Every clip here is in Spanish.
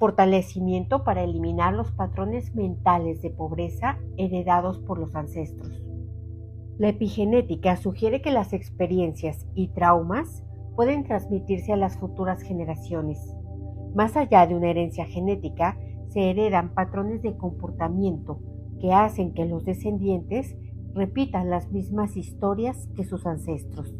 Fortalecimiento para eliminar los patrones mentales de pobreza heredados por los ancestros. La epigenética sugiere que las experiencias y traumas pueden transmitirse a las futuras generaciones. Más allá de una herencia genética, se heredan patrones de comportamiento que hacen que los descendientes repitan las mismas historias que sus ancestros.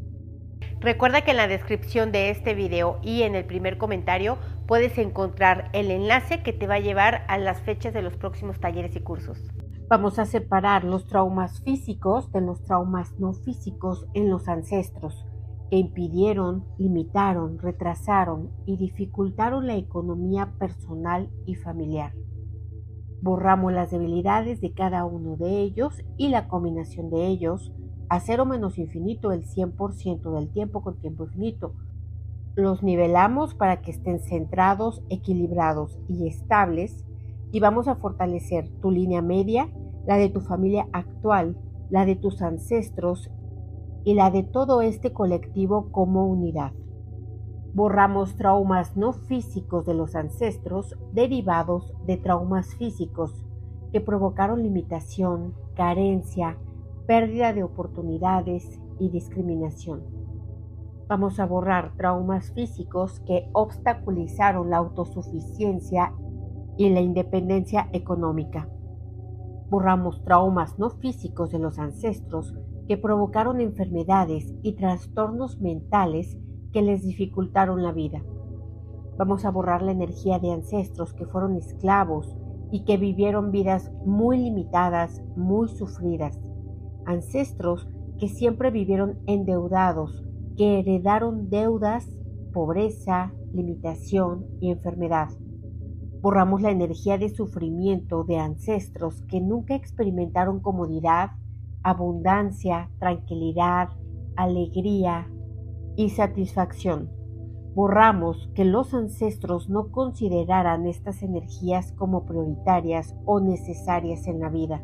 Recuerda que en la descripción de este video y en el primer comentario puedes encontrar el enlace que te va a llevar a las fechas de los próximos talleres y cursos. Vamos a separar los traumas físicos de los traumas no físicos en los ancestros que impidieron, limitaron, retrasaron y dificultaron la economía personal y familiar. Borramos las debilidades de cada uno de ellos y la combinación de ellos a cero menos infinito el 100% del tiempo con tiempo infinito. Los nivelamos para que estén centrados, equilibrados y estables y vamos a fortalecer tu línea media, la de tu familia actual, la de tus ancestros y la de todo este colectivo como unidad. Borramos traumas no físicos de los ancestros derivados de traumas físicos que provocaron limitación, carencia, pérdida de oportunidades y discriminación. Vamos a borrar traumas físicos que obstaculizaron la autosuficiencia y la independencia económica. Borramos traumas no físicos de los ancestros que provocaron enfermedades y trastornos mentales que les dificultaron la vida. Vamos a borrar la energía de ancestros que fueron esclavos y que vivieron vidas muy limitadas, muy sufridas. Ancestros que siempre vivieron endeudados, que heredaron deudas, pobreza, limitación y enfermedad. Borramos la energía de sufrimiento de ancestros que nunca experimentaron comodidad, abundancia, tranquilidad, alegría y satisfacción. Borramos que los ancestros no consideraran estas energías como prioritarias o necesarias en la vida.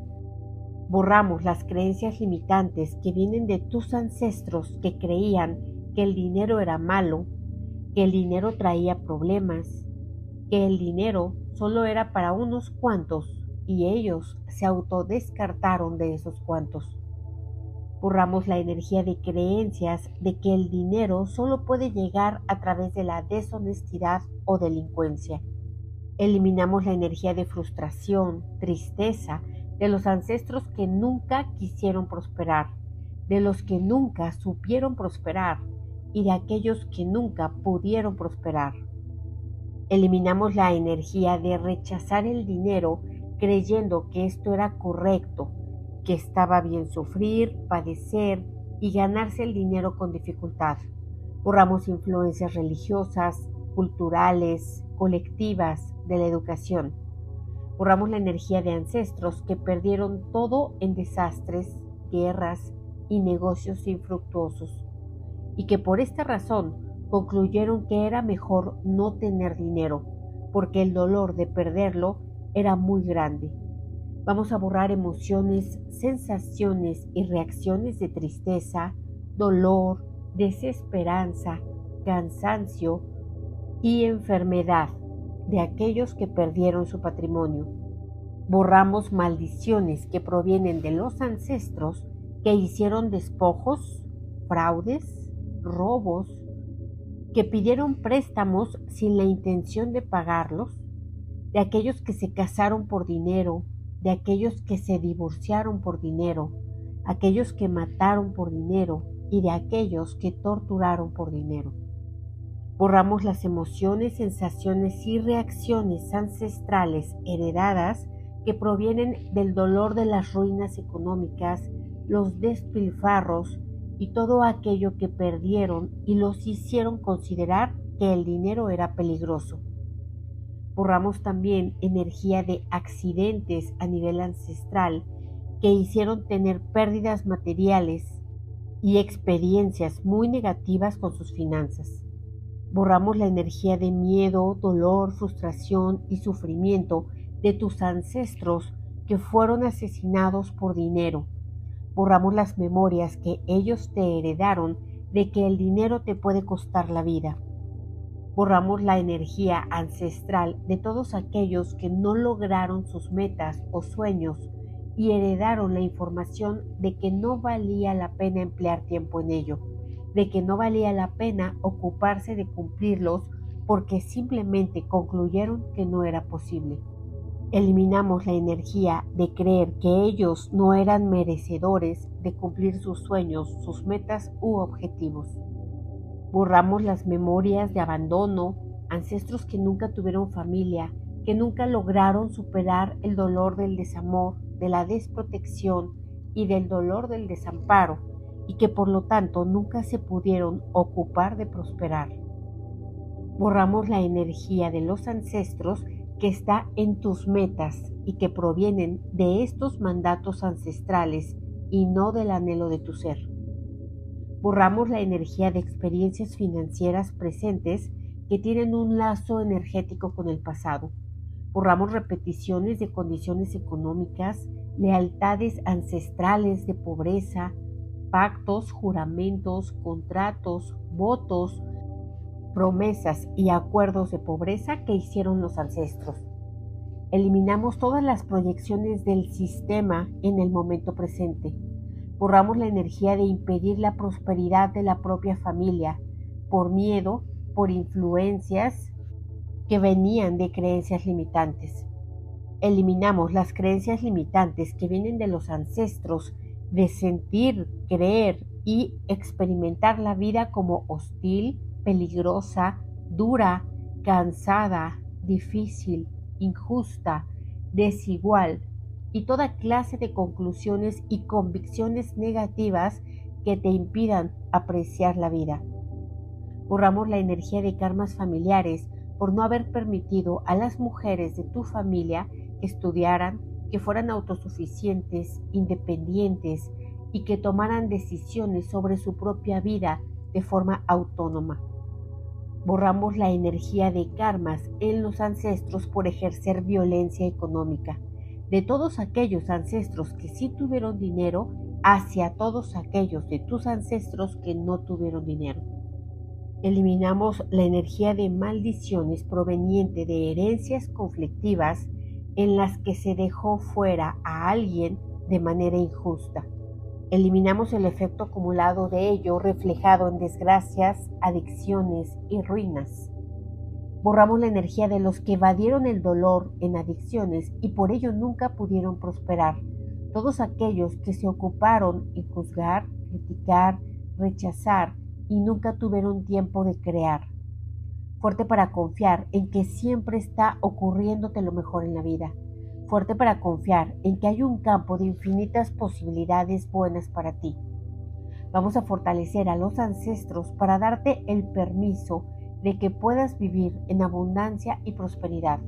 Borramos las creencias limitantes que vienen de tus ancestros que creían que el dinero era malo, que el dinero traía problemas, que el dinero solo era para unos cuantos y ellos se autodescartaron de esos cuantos. Borramos la energía de creencias de que el dinero solo puede llegar a través de la deshonestidad o delincuencia. Eliminamos la energía de frustración, tristeza de los ancestros que nunca quisieron prosperar, de los que nunca supieron prosperar y de aquellos que nunca pudieron prosperar. Eliminamos la energía de rechazar el dinero creyendo que esto era correcto, que estaba bien sufrir, padecer y ganarse el dinero con dificultad. Borramos influencias religiosas, culturales, colectivas de la educación. Borramos la energía de ancestros que perdieron todo en desastres, guerras y negocios infructuosos, y que por esta razón concluyeron que era mejor no tener dinero, porque el dolor de perderlo era muy grande. Vamos a borrar emociones, sensaciones y reacciones de tristeza, dolor, desesperanza, cansancio y enfermedad de aquellos que perdieron su patrimonio. Borramos maldiciones que provienen de los ancestros que hicieron despojos, fraudes, robos, que pidieron préstamos sin la intención de pagarlos de aquellos que se casaron por dinero, de aquellos que se divorciaron por dinero, aquellos que mataron por dinero y de aquellos que torturaron por dinero. Borramos las emociones, sensaciones y reacciones ancestrales heredadas que provienen del dolor de las ruinas económicas, los despilfarros y todo aquello que perdieron y los hicieron considerar que el dinero era peligroso. Borramos también energía de accidentes a nivel ancestral que hicieron tener pérdidas materiales y experiencias muy negativas con sus finanzas. Borramos la energía de miedo, dolor, frustración y sufrimiento de tus ancestros que fueron asesinados por dinero. Borramos las memorias que ellos te heredaron de que el dinero te puede costar la vida. Borramos la energía ancestral de todos aquellos que no lograron sus metas o sueños y heredaron la información de que no valía la pena emplear tiempo en ello, de que no valía la pena ocuparse de cumplirlos porque simplemente concluyeron que no era posible. Eliminamos la energía de creer que ellos no eran merecedores de cumplir sus sueños, sus metas u objetivos. Borramos las memorias de abandono, ancestros que nunca tuvieron familia, que nunca lograron superar el dolor del desamor, de la desprotección y del dolor del desamparo, y que por lo tanto nunca se pudieron ocupar de prosperar. Borramos la energía de los ancestros que está en tus metas y que provienen de estos mandatos ancestrales y no del anhelo de tu ser. Borramos la energía de experiencias financieras presentes que tienen un lazo energético con el pasado. Borramos repeticiones de condiciones económicas, lealtades ancestrales de pobreza, pactos, juramentos, contratos, votos, promesas y acuerdos de pobreza que hicieron los ancestros. Eliminamos todas las proyecciones del sistema en el momento presente Borramos la energía de impedir la prosperidad de la propia familia por miedo, por influencias que venían de creencias limitantes. Eliminamos las creencias limitantes que vienen de los ancestros de sentir, creer y experimentar la vida como hostil, peligrosa, dura, cansada, difícil, injusta, desigual, y toda clase de conclusiones y convicciones negativas que te impidan apreciar la vida. Borramos la energía de karmas familiares por no haber permitido a las mujeres de tu familia que estudiaran, que fueran autosuficientes, independientes y que tomaran decisiones sobre su propia vida de forma autónoma. Borramos la energía de karmas en los ancestros por ejercer violencia económica de todos aquellos ancestros que sí tuvieron dinero hacia todos aquellos de tus ancestros que no tuvieron dinero. Eliminamos la energía de maldiciones proveniente de herencias conflictivas en las que se dejó fuera a alguien de manera injusta. Eliminamos el efecto acumulado de ello reflejado en desgracias, adicciones y ruinas. Borramos la energía de los que evadieron el dolor en adicciones y por ello nunca pudieron prosperar. Todos aquellos que se ocuparon en juzgar, criticar, rechazar y nunca tuvieron tiempo de crear. Fuerte para confiar en que siempre está ocurriéndote lo mejor en la vida. Fuerte para confiar en que hay un campo de infinitas posibilidades buenas para ti. Vamos a fortalecer a los ancestros para darte el permiso de que puedas vivir en abundancia y prosperidad.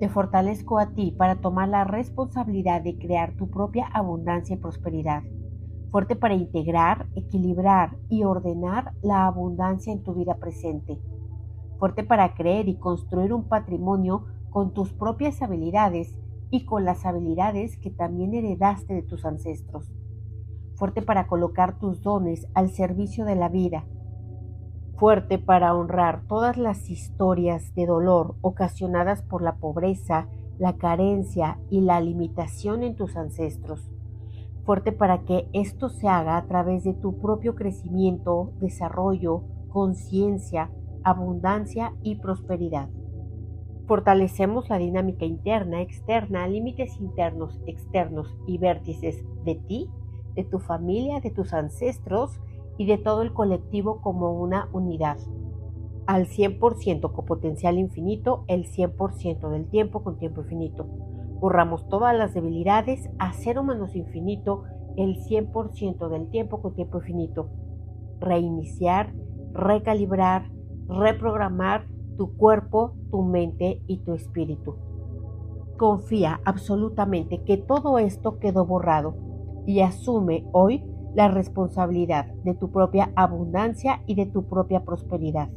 Te fortalezco a ti para tomar la responsabilidad de crear tu propia abundancia y prosperidad. Fuerte para integrar, equilibrar y ordenar la abundancia en tu vida presente. Fuerte para creer y construir un patrimonio con tus propias habilidades y con las habilidades que también heredaste de tus ancestros. Fuerte para colocar tus dones al servicio de la vida fuerte para honrar todas las historias de dolor ocasionadas por la pobreza, la carencia y la limitación en tus ancestros. Fuerte para que esto se haga a través de tu propio crecimiento, desarrollo, conciencia, abundancia y prosperidad. Fortalecemos la dinámica interna, externa, límites internos, externos y vértices de ti, de tu familia, de tus ancestros, y de todo el colectivo como una unidad. Al 100% con potencial infinito, el 100% del tiempo con tiempo infinito. Borramos todas las debilidades a cero menos infinito, el 100% del tiempo con tiempo infinito. Reiniciar, recalibrar, reprogramar tu cuerpo, tu mente y tu espíritu. Confía absolutamente que todo esto quedó borrado y asume hoy la responsabilidad de tu propia abundancia y de tu propia prosperidad.